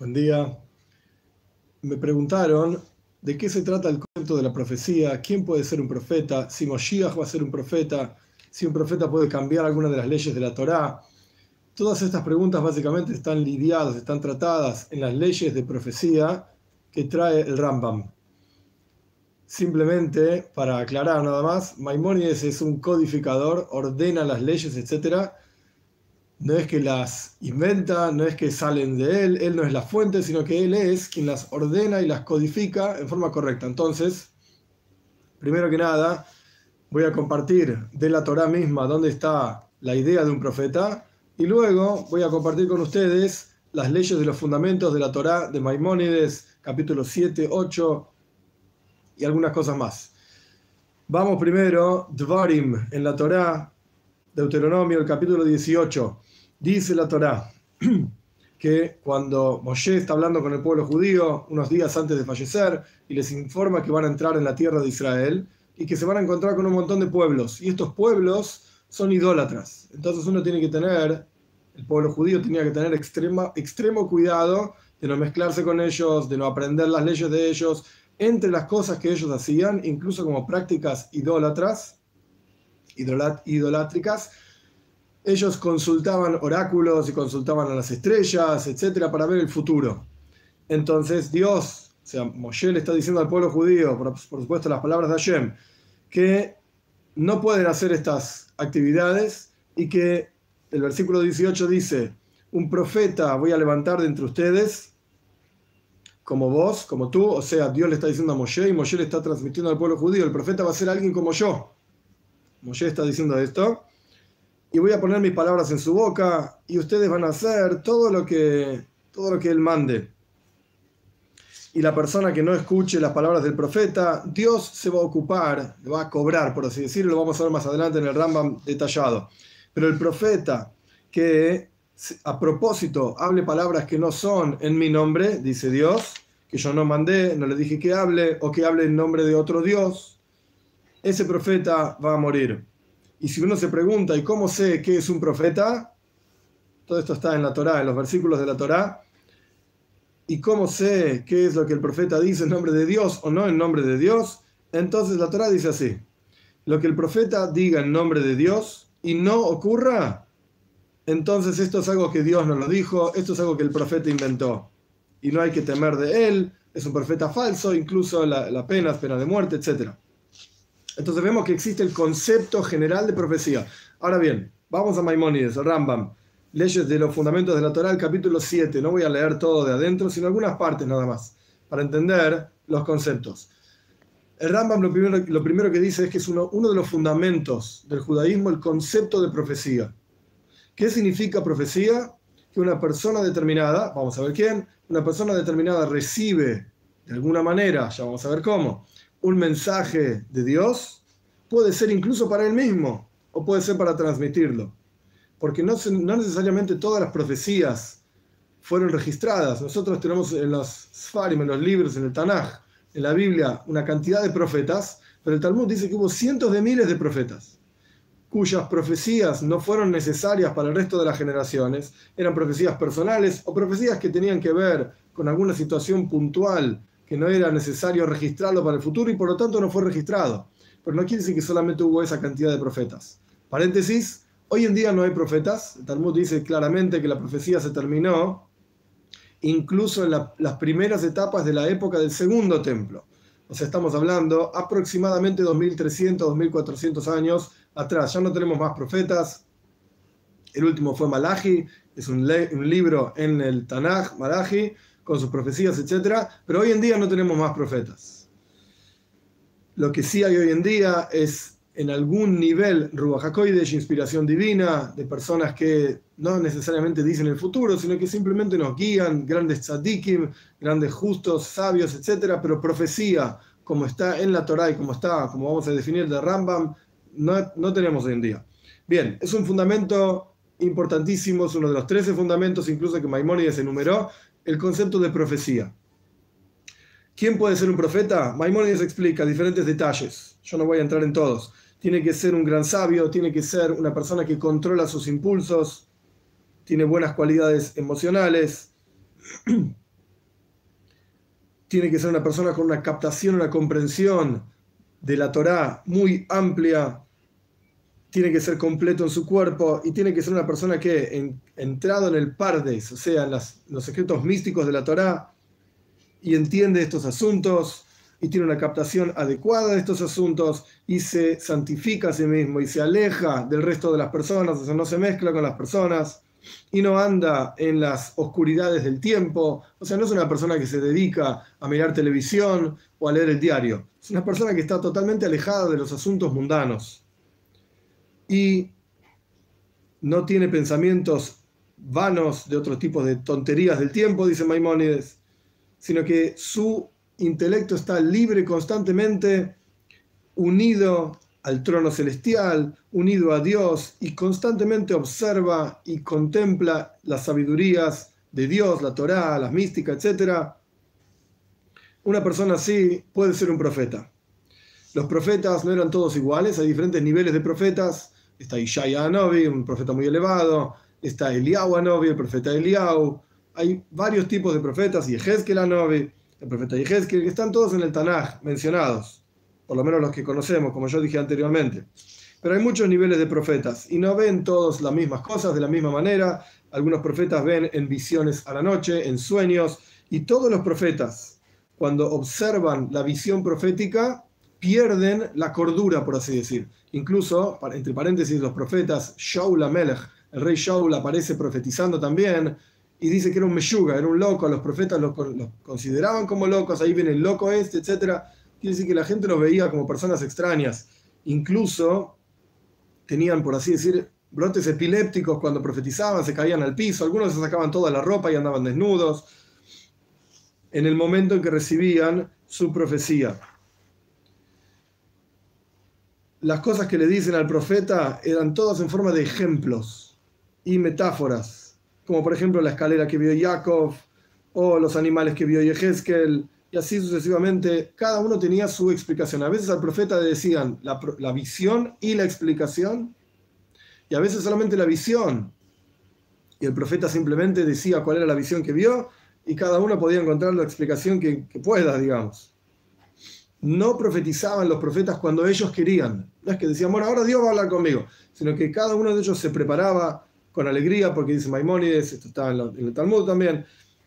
Buen día. Me preguntaron de qué se trata el concepto de la profecía, quién puede ser un profeta, si Moshiach va a ser un profeta, si un profeta puede cambiar alguna de las leyes de la Torá. Todas estas preguntas básicamente están lidiadas, están tratadas en las leyes de profecía que trae el Rambam. Simplemente, para aclarar nada más, Maimónides es un codificador, ordena las leyes, etc., no es que las inventa, no es que salen de él, él no es la fuente, sino que él es quien las ordena y las codifica en forma correcta. Entonces, primero que nada, voy a compartir de la Torah misma dónde está la idea de un profeta y luego voy a compartir con ustedes las leyes de los fundamentos de la Torah de Maimónides, capítulo 7, 8 y algunas cosas más. Vamos primero, Dvarim en la Torah, Deuteronomio, el capítulo 18. Dice la Torá que cuando Moshe está hablando con el pueblo judío unos días antes de fallecer y les informa que van a entrar en la tierra de Israel y que se van a encontrar con un montón de pueblos. Y estos pueblos son idólatras. Entonces uno tiene que tener, el pueblo judío tenía que tener extrema, extremo cuidado de no mezclarse con ellos, de no aprender las leyes de ellos, entre las cosas que ellos hacían, incluso como prácticas idólatras, idolátricas, ellos consultaban oráculos y consultaban a las estrellas, etcétera, para ver el futuro. Entonces Dios, o sea, Moshe le está diciendo al pueblo judío, por, supuesto las palabras de Hashem, que no pueden hacer estas actividades y que el versículo 18 dice, un profeta voy a levantar de entre ustedes, como vos, como tú, o sea, Dios le está diciendo a Moshe y Moshe le está transmitiendo al pueblo judío, el profeta va a ser alguien como yo. Moshe está diciendo esto y voy a poner mis palabras en su boca y ustedes van a hacer todo lo que, todo lo que él mande. Y la persona que no escuche las palabras del profeta, Dios se va a ocupar, va a cobrar, por así decirlo, lo vamos a ver más adelante en el Rambam detallado. Pero el profeta que a propósito hable palabras que no son en mi nombre, dice Dios, que yo no mandé, no le dije que hable, o que hable en nombre de otro Dios, ese profeta va a morir. Y si uno se pregunta, ¿y cómo sé qué es un profeta? Todo esto está en la Torá, en los versículos de la Torá. ¿Y cómo sé qué es lo que el profeta dice en nombre de Dios o no en nombre de Dios? Entonces la Torá dice así. Lo que el profeta diga en nombre de Dios y no ocurra, entonces esto es algo que Dios no lo dijo, esto es algo que el profeta inventó. Y no hay que temer de él, es un profeta falso, incluso la, pena pena de muerte, etcétera. Entonces vemos que existe el concepto general de profecía. Ahora bien, vamos a Maimónides, Rambam, leyes de los fundamentos de la Torah, capítulo 7. No voy a leer todo de adentro, sino algunas partes nada más, para entender los conceptos. El Rambam lo primero, lo primero que dice es que es uno, uno de los fundamentos del judaísmo el concepto de profecía. ¿Qué significa profecía? Que una persona determinada, vamos a ver quién, una persona determinada recibe de alguna manera, ya vamos a ver cómo, un mensaje de Dios, puede ser incluso para él mismo o puede ser para transmitirlo. Porque no, no necesariamente todas las profecías fueron registradas. Nosotros tenemos en los Sfarim, en los libros, en el Tanaj, en la Biblia, una cantidad de profetas, pero el Talmud dice que hubo cientos de miles de profetas cuyas profecías no fueron necesarias para el resto de las generaciones, eran profecías personales o profecías que tenían que ver con alguna situación puntual que no era necesario registrarlo para el futuro y por lo tanto no fue registrado. Pero no quiere decir que solamente hubo esa cantidad de profetas. Paréntesis, hoy en día no hay profetas. El Talmud dice claramente que la profecía se terminó incluso en las primeras etapas de la época del segundo templo. O sea, estamos hablando aproximadamente 2300, 2400 años atrás. Ya no tenemos más profetas. El último fue Malachi, es un, un libro en el Tanaj, Malachi, con sus profecías, etc. Pero hoy en día no tenemos más profetas. Lo que sí hay hoy en día es en algún nivel Ruach de inspiración divina, de personas que no necesariamente dicen el futuro, sino que simplemente nos guían, grandes tzadikim, grandes justos, sabios, etc. Pero profecía, como está en la Torah y como está, como vamos a definir de Rambam, no, no tenemos hoy en día. Bien, es un fundamento importantísimo, es uno de los 13 fundamentos incluso que Maimónides enumeró, el concepto de profecía. ¿Quién puede ser un profeta? Maimónides explica diferentes detalles. Yo no voy a entrar en todos. Tiene que ser un gran sabio, tiene que ser una persona que controla sus impulsos, tiene buenas cualidades emocionales, tiene que ser una persona con una captación, una comprensión de la Torá muy amplia, tiene que ser completo en su cuerpo y tiene que ser una persona que, entrado en el Pardes, o sea, en, los secretos místicos de la Torá, y entiende estos asuntos y tiene una captación adecuada de estos asuntos y se santifica a sí mismo y se aleja del resto de las personas, o sea, no se mezcla con las personas y no anda en las oscuridades del tiempo, o sea, no es una persona que se dedica a mirar televisión o a leer el diario, es una persona que está totalmente alejada de los asuntos mundanos y no tiene pensamientos vanos de otros tipos de tonterías del tiempo, dice Maimónides, sino que su intelecto está libre constantemente, unido al trono celestial, unido a Dios y constantemente observa y contempla las sabidurías de Dios, la Torá, las místicas, etc. Una persona así puede ser un profeta. Los profetas no eran todos iguales, hay diferentes niveles de profetas. Está Ishaya Anobi, un profeta muy elevado. Está Eliyahu Anobi, el profeta Eliyahu. Hay varios tipos de profetas, y Ezequiel Anobi, el profeta Ezequiel, que están todos en el Tanaj mencionados por lo menos los que conocemos, como yo dije anteriormente. Pero hay muchos niveles de profetas y no ven todos las mismas cosas de la misma manera. Algunos profetas ven en visiones a la noche, en sueños, y todos los profetas, cuando observan la visión profética, pierden la cordura, por así decir. Incluso, entre paréntesis, los profetas, Shaul Melech, el rey Shaul aparece profetizando también, y dice que era un meyuga, era un loco, los profetas los, consideraban como locos, ahí viene el loco este, etc., quiere decir que la gente los veía como personas extrañas. Incluso tenían, por así decir, brotes epilépticos cuando profetizaban, se caían al piso, algunos se sacaban toda la ropa y andaban desnudos, en el momento en que recibían su profecía. Las cosas que le dicen al profeta eran todas en forma de ejemplos y metáforas, como por ejemplo la escalera que vio Jacob, o los animales que vio Yehezkel, y así sucesivamente, cada uno tenía su explicación. A veces al profeta le decían la, visión y la explicación, y a veces solamente la visión. Y el profeta simplemente decía cuál era la visión que vio, y cada uno podía encontrar la explicación que, que pueda, digamos. No profetizaban los profetas cuando ellos querían. No es que decían, bueno, ahora Dios va a hablar conmigo, sino que cada uno de ellos se preparaba con alegría, porque dice Maimónides, esto está en el Talmud también,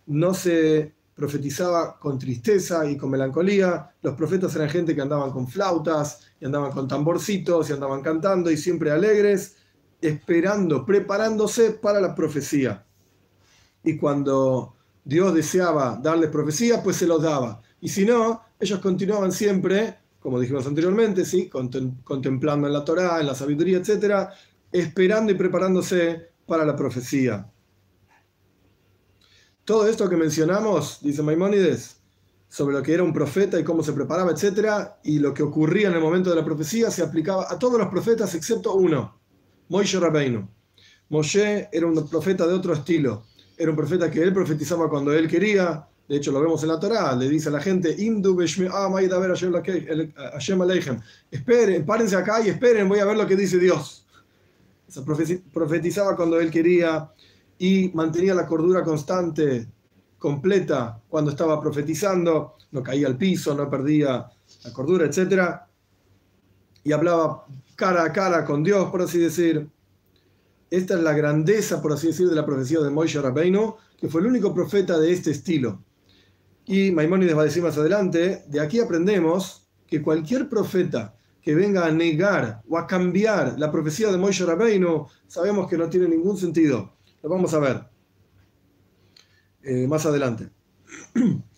no se profetizaba con tristeza y con melancolía. Los profetas eran gente que andaban con flautas y andaban con tamborcitos y andaban cantando y siempre alegres, esperando, preparándose para la profecía. Y cuando Dios deseaba darles profecía, pues se los daba. Y si no, ellos continuaban siempre, como dijimos anteriormente, ¿sí? contemplando en la Torá, en la sabiduría, etc., esperando y preparándose para la profecía. Todo esto que mencionamos, dice Maimónides, sobre lo que era un profeta y cómo se preparaba, etc., y lo que ocurría en el momento de la profecía, se aplicaba a todos los profetas excepto uno, Moshe Rabbeinu. Moshe era un profeta de otro estilo, era un profeta que él profetizaba cuando él quería, de hecho lo vemos en la Torá, le dice a la gente, esperen, párense acá y esperen, voy a ver lo que dice Dios. Profetizaba cuando él quería, y mantenía la cordura constante, completa, cuando estaba profetizando, no caía al piso, no perdía la cordura, etc. Y hablaba cara a cara con Dios, por así decir. Esta es la grandeza, por así decir, de la profecía de Moisés Rabbeinu, que fue el único profeta de este estilo. Y Maimónides va a decir más adelante, de aquí aprendemos que cualquier profeta que venga a negar o a cambiar la profecía de Moisés Rabbeinu, sabemos que no tiene ningún sentido. Lo vamos a ver eh, más adelante.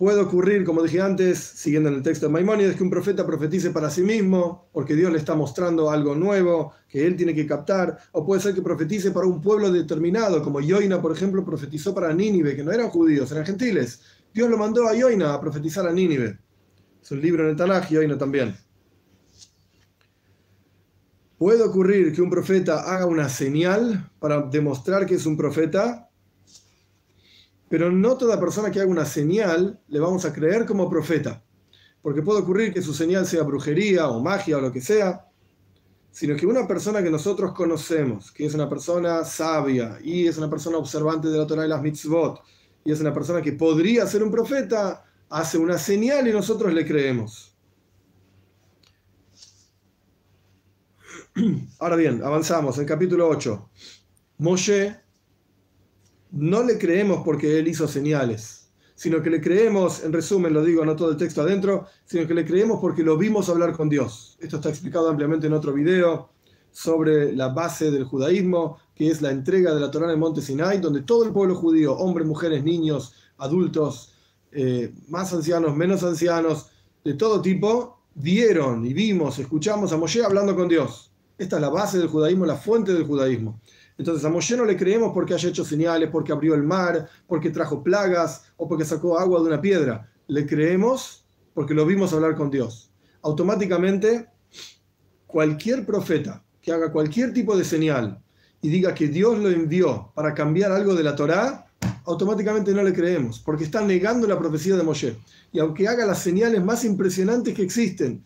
Puede ocurrir, como dije antes, siguiendo en el texto de Maimónides, que un profeta profetice para sí mismo, porque Dios le está mostrando algo nuevo que él tiene que captar, o puede ser que profetice para un pueblo determinado, como Yoina, por ejemplo, profetizó para Nínive, que no eran judíos, eran gentiles. Dios lo mandó a Yoina a profetizar a Nínive. Es un libro en el Tanaj, Yoina también. Puede ocurrir que un profeta haga una señal para demostrar que es un profeta, pero no toda persona que haga una señal le vamos a creer como profeta, porque puede ocurrir que su señal sea brujería o magia o lo que sea, sino que una persona que nosotros conocemos, que es una persona sabia y es una persona observante de la Torah y las mitzvot, y es una persona que podría ser un profeta, hace una señal y nosotros le creemos. Ahora bien, avanzamos en capítulo 8. Moshe no le creemos porque él hizo señales, sino que le creemos, en resumen lo digo, no todo el texto adentro, sino que le creemos porque lo vimos hablar con Dios. Esto está explicado ampliamente en otro video sobre la base del judaísmo, que es la entrega de la Torá en el monte Sinai, donde todo el pueblo judío, hombres, mujeres, niños, adultos, eh, más ancianos, menos ancianos, de todo tipo, dieron y vimos, escuchamos a Moshe hablando con Dios. Esta es la base del judaísmo, la fuente del judaísmo. Entonces a Moshe no le creemos porque haya hecho señales, porque abrió el mar, porque trajo plagas o porque sacó agua de una piedra. Le creemos porque lo vimos hablar con Dios. Automáticamente, cualquier profeta que haga cualquier tipo de señal y diga que Dios lo envió para cambiar algo de la Torá, automáticamente no le creemos, porque está negando la profecía de Moshe. Y aunque haga las señales más impresionantes que existen,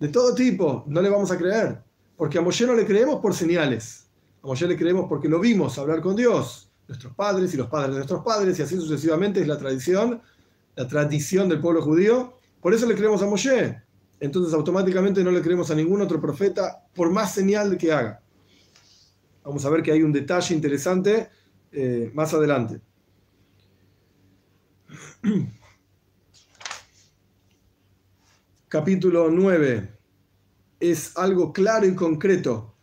de todo tipo, no le vamos a creer, porque a Moshe no le creemos por señales, a Moshe le creemos porque lo vimos hablar con Dios, nuestros padres y los padres de nuestros padres, y así sucesivamente es la tradición, la tradición del pueblo judío, por eso le creemos a Moshe, entonces automáticamente no le creemos a ningún otro profeta por más señal que haga. Vamos a ver que hay un detalle interesante eh, más adelante. Capítulo 9 es algo claro y concreto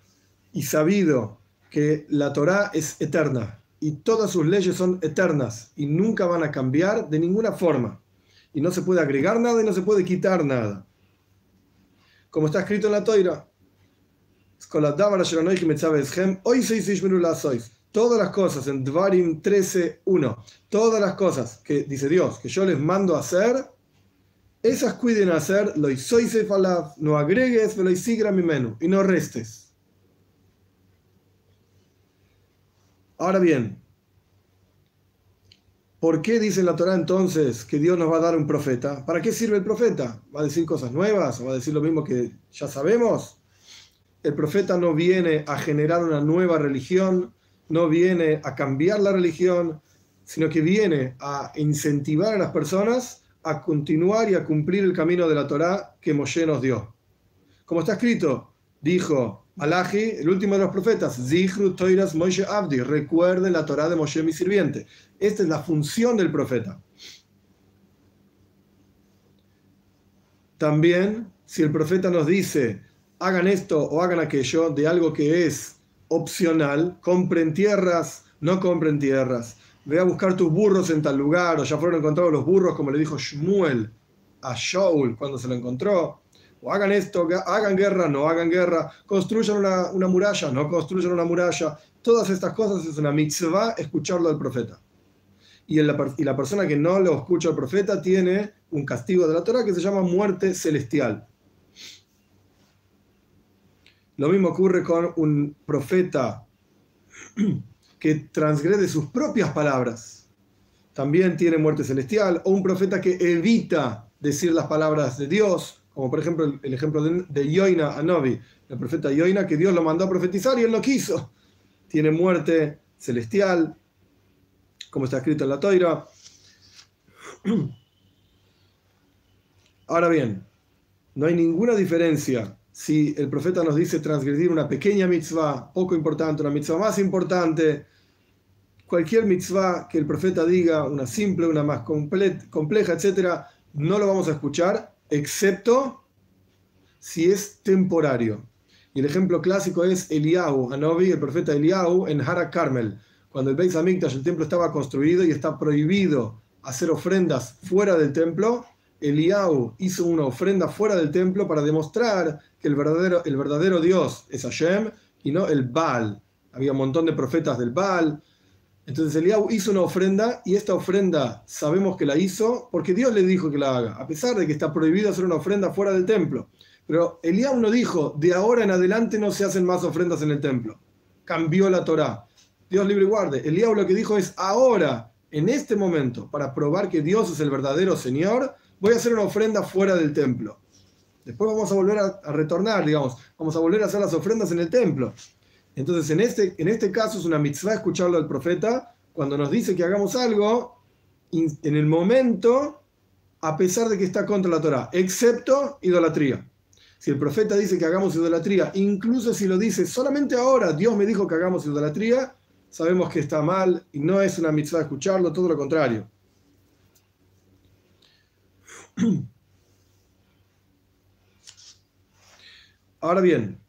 y sabido que la Torá es eterna y todas sus leyes son eternas y nunca van a cambiar de ninguna forma. Y no se puede agregar nada y no se puede quitar nada como está escrito en la Toira. Todas las cosas en Dvarim 13.1, todas las cosas que dice Dios que yo les mando a hacer, esas cuiden hacer, lo no agregues, lo mi menú y no restes. Ahora bien, ¿Por qué dice la Torah entonces que Dios nos va a dar un profeta? ¿Para qué sirve el profeta? ¿Va a decir cosas nuevas? ¿O va a decir lo mismo que ya sabemos? El profeta no viene a generar una nueva religión, no viene a cambiar la religión, sino que viene a incentivar a las personas a continuar y a cumplir el camino de la Torah que Moshe nos dio. Como está escrito, dijo Malachi, el último de los profetas, Zichru Toiras Moshe Abdi, recuerden la Torah de Moshe mi sirviente. Esta es la función del profeta. También, si el profeta nos dice, hagan esto o hagan aquello, de algo que es opcional, compren tierras, no compren tierras, ve a buscar tus burros en tal lugar, o ya fueron encontrados los burros, como le dijo Shmuel a Shaul cuando se lo encontró hagan esto, hagan guerra, no hagan guerra, construyan una, muralla, no construyan una muralla. Todas estas cosas es una mitzvah escucharlo al profeta. Y, y la persona que no lo escucha al profeta tiene un castigo de la Torah que se llama muerte celestial. Lo mismo ocurre con un profeta que transgrede sus propias palabras. También tiene muerte celestial. O un profeta que evita decir las palabras de Dios como por ejemplo el, ejemplo de, de Yoina Anobi, el profeta Yoina, que Dios lo mandó a profetizar y él no quiso. Tiene muerte celestial, como está escrito en la Toira. Ahora bien, no hay ninguna diferencia si el profeta nos dice transgredir una pequeña mitzvah, poco importante, una mitzvah más importante, cualquier mitzvah que el profeta diga, una simple, una más compleja, etc., no lo vamos a escuchar excepto si es temporario. Y el ejemplo clásico es Eliyahu, Anobi, el profeta Eliyahu, en Hara Carmel, cuando el Beis Hamikdash, el templo estaba construido y está prohibido hacer ofrendas fuera del templo, Eliyahu hizo una ofrenda fuera del templo para demostrar que el verdadero, el verdadero Dios es Hashem y no el Baal. Había un montón de profetas del Baal, entonces Eliab hizo una ofrenda y esta ofrenda sabemos que la hizo porque Dios le dijo que la haga, a pesar de que está prohibido hacer una ofrenda fuera del templo. Pero Eliab no dijo, de ahora en adelante no se hacen más ofrendas en el templo. Cambió la Torá. Dios libre y guarde. Eliab lo que dijo es, ahora, en este momento, para probar que Dios es el verdadero Señor, voy a hacer una ofrenda fuera del templo. Después vamos a volver a, a retornar, digamos, vamos a volver a hacer las ofrendas en el templo. Entonces, en este, en este caso es una mitzvah escucharlo al profeta cuando nos dice que hagamos algo, en el momento a pesar de que está contra la Torah, excepto idolatría. Si el profeta dice que hagamos idolatría, incluso si lo dice solamente ahora, Dios me dijo que hagamos idolatría, sabemos que está mal y no es una mitzvah escucharlo, todo lo contrario. Ahora bien,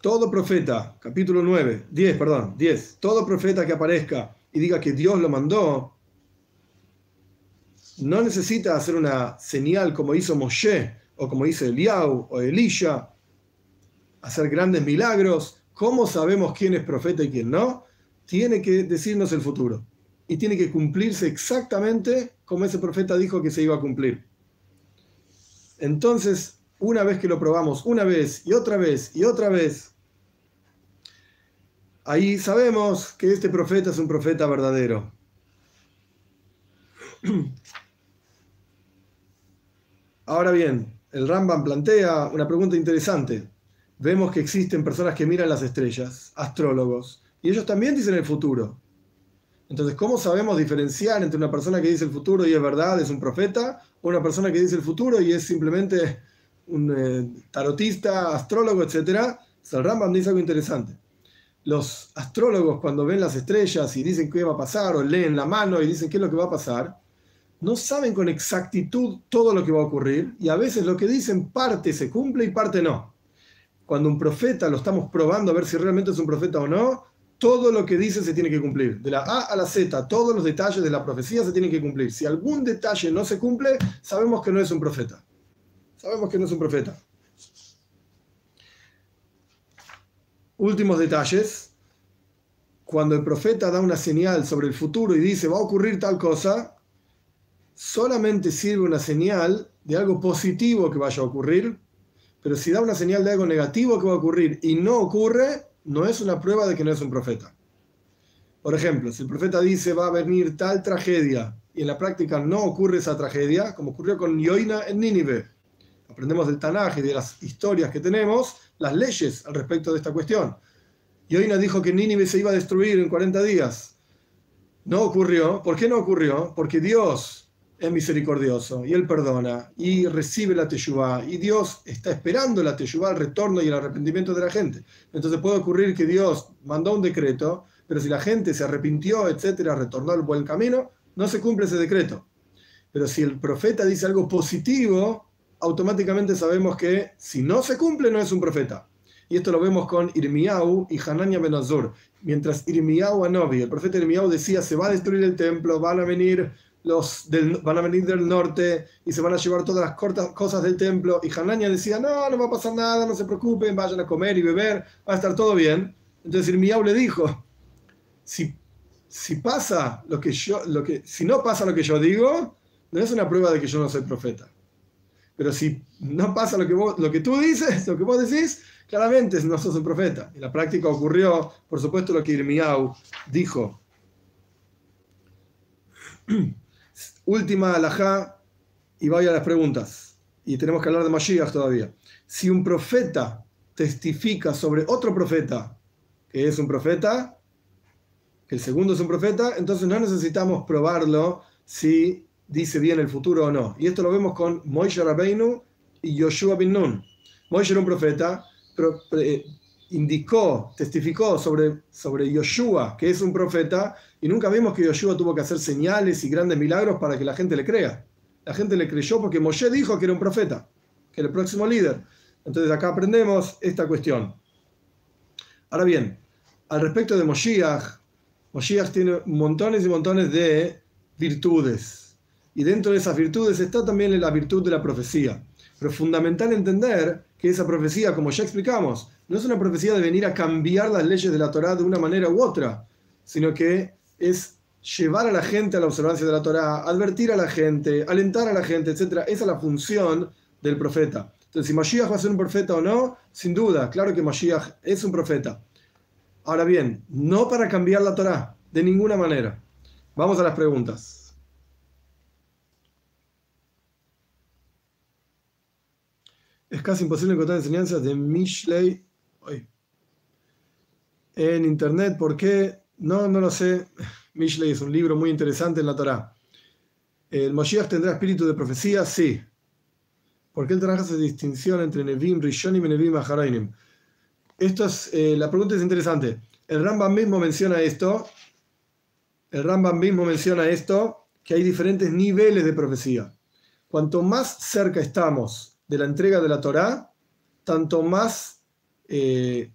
todo profeta, capítulo 9, 10, perdón, 10, todo profeta que aparezca y diga que Dios lo mandó, no necesita hacer una señal como hizo Moshe o como hizo Eliau o Elisha, hacer grandes milagros. ¿Cómo sabemos quién es profeta y quién no? Tiene que decirnos el futuro y tiene que cumplirse exactamente como ese profeta dijo que se iba a cumplir. Entonces, una vez que lo probamos, una vez y otra vez y otra vez, ahí sabemos que este profeta es un profeta verdadero. Ahora bien, el Rambam plantea una pregunta interesante. Vemos que existen personas que miran las estrellas, astrólogos, y ellos también dicen el futuro. Entonces, ¿cómo sabemos diferenciar entre una persona que dice el futuro y es verdad, es un profeta, o una persona que dice el futuro y es simplemente un eh, tarotista, astrólogo, etc. El Rambam dice algo interesante. Los astrólogos cuando ven las estrellas y dicen qué va a pasar, o leen la mano y dicen qué es lo que va a pasar, no saben con exactitud todo lo que va a ocurrir y a veces lo que dicen parte se cumple y parte no. Cuando un profeta lo estamos probando a ver si realmente es un profeta o no, todo lo que dice se tiene que cumplir. De la A a la Z, todos los detalles de la profecía se tienen que cumplir. Si algún detalle no se cumple, sabemos que no es un profeta sabemos que no es un profeta. Últimos detalles. Cuando el profeta da una señal sobre el futuro y dice va a ocurrir tal cosa, solamente sirve una señal de algo positivo que vaya a ocurrir, pero si da una señal de algo negativo que va a ocurrir y no ocurre, no es una prueba de que no es un profeta. Por ejemplo, si el profeta dice va a venir tal tragedia y en la práctica no ocurre esa tragedia, como ocurrió con Yoina en Nínive, aprendemos del Tanaj y de las historias que tenemos, las leyes al respecto de esta cuestión. Y hoy nos dijo que Nínive se iba a destruir en 40 días. No ocurrió. ¿Por qué no ocurrió? Porque Dios es misericordioso y Él perdona y recibe la teshuvah y Dios está esperando la teshuvah, el retorno y el arrepentimiento de la gente. Entonces puede ocurrir que Dios mandó un decreto, pero si la gente se arrepintió, etcétera, retornó al buen camino, no se cumple ese decreto. Pero si el profeta dice algo positivo, automáticamente sabemos que si no se cumple no es un profeta. Y esto lo vemos con Irmiau y Hanania Benazur. Mientras Irmiau Anobi, el profeta Irmiau decía, se va a destruir el templo, van a venir los del, van a venir del norte y se van a llevar todas las cortas cosas del templo. Y Hanania decía, no, no va a pasar nada, no se preocupen, vayan a comer y beber, va a estar todo bien. Entonces Irmiau le dijo, si, si pasa lo que yo, lo que, si no pasa lo que yo digo, no es una prueba de que yo no soy profeta. Pero si no pasa lo que, lo que tú dices, lo que vos decís, claramente no sos un profeta. En la práctica ocurrió, por supuesto, lo que Irmiau dijo. Última alajá, y vaya a las preguntas. Y tenemos que hablar de Mashiach todavía. Si un profeta testifica sobre otro profeta, que es un profeta, que el segundo es un profeta, entonces no necesitamos probarlo si dice bien el futuro o no. Y esto lo vemos con Moishe Rabbeinu y Yoshua bin Nun. Moishe era un profeta, pero eh, indicó, testificó sobre, sobre Yoshua, que es un profeta, y nunca vimos que Yoshua tuvo que hacer señales y grandes milagros para que la gente le crea. La gente le creyó porque Moshe dijo que era un profeta, que era el próximo líder. Entonces acá aprendemos esta cuestión. Ahora bien, al respecto de Moshiach, Moshiach tiene montones y montones de virtudes y dentro de esas virtudes está también la virtud de la profecía. Pero fundamental entender que esa profecía, como ya explicamos, no es una profecía de venir a cambiar las leyes de la Torá de una manera u otra, sino que es llevar a la gente a la observancia de la Torá, advertir a la gente, alentar a la gente, etc. Esa es la función del profeta. Entonces, si Mashiach va a ser un profeta o no, sin duda, claro que Mashiach es un profeta. Ahora bien, no para cambiar la Torá, de ninguna manera. Vamos a las preguntas. Es casi imposible encontrar enseñanzas de Mishlei en internet. ¿Por qué? No, no lo sé. Mishlei es un libro muy interesante en la Torá. ¿El Moshiach tendrá espíritu de profecía? Sí. ¿Por qué el Tanaj hace distinción entre Nevim Rishonim y Nevim Aharainim? Esto es, eh, la pregunta es interesante. El Rambam mismo menciona esto. El Rambam mismo menciona esto, que hay diferentes niveles de profecía. Cuanto más cerca estamos de la entrega de la Torá, tanto más eh,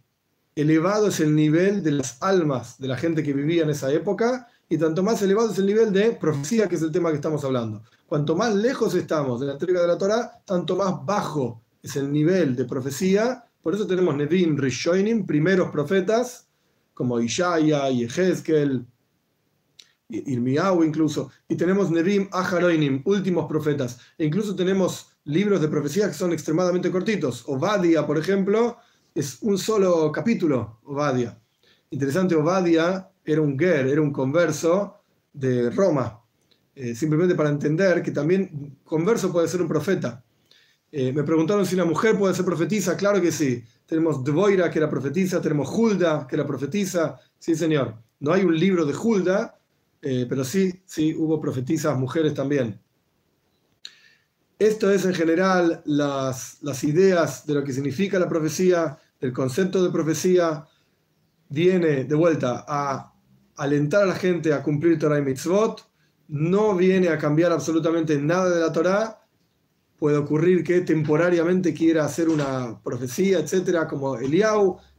elevado es el nivel de las almas de la gente que vivía en esa época y tanto más elevado es el nivel de profecía, que es el tema que estamos hablando. Cuanto más lejos estamos de la entrega de la Torah, tanto más bajo es el nivel de profecía. Por eso tenemos Nevim, Rishoinim, primeros profetas, como Ishaya y Ezequiel, Irmiau incluso, y tenemos Nevim, Aharoinim, últimos profetas. E incluso tenemos libros de profecía que son extremadamente cortitos. Obadia, por ejemplo, es un solo capítulo, Obadia. Interesante, Obadia era un ger, era un converso de Roma. Eh, simplemente para entender que también converso puede ser un profeta. Eh, me preguntaron si una mujer puede ser profetisa. Claro que sí. Tenemos Dvoira, que era profetisa, tenemos Hulda, que era profetisa. Sí, señor. No hay un libro de Hulda, eh, pero sí, sí, hubo profetisas, mujeres también. Esto es en general las, ideas de lo que significa la profecía, el concepto de profecía. Viene de vuelta a alentar a la gente a cumplir Torah y Mitzvot, no viene a cambiar absolutamente nada de la Torah. Puede ocurrir que temporariamente quiera hacer una profecía, etcétera, como Eliau,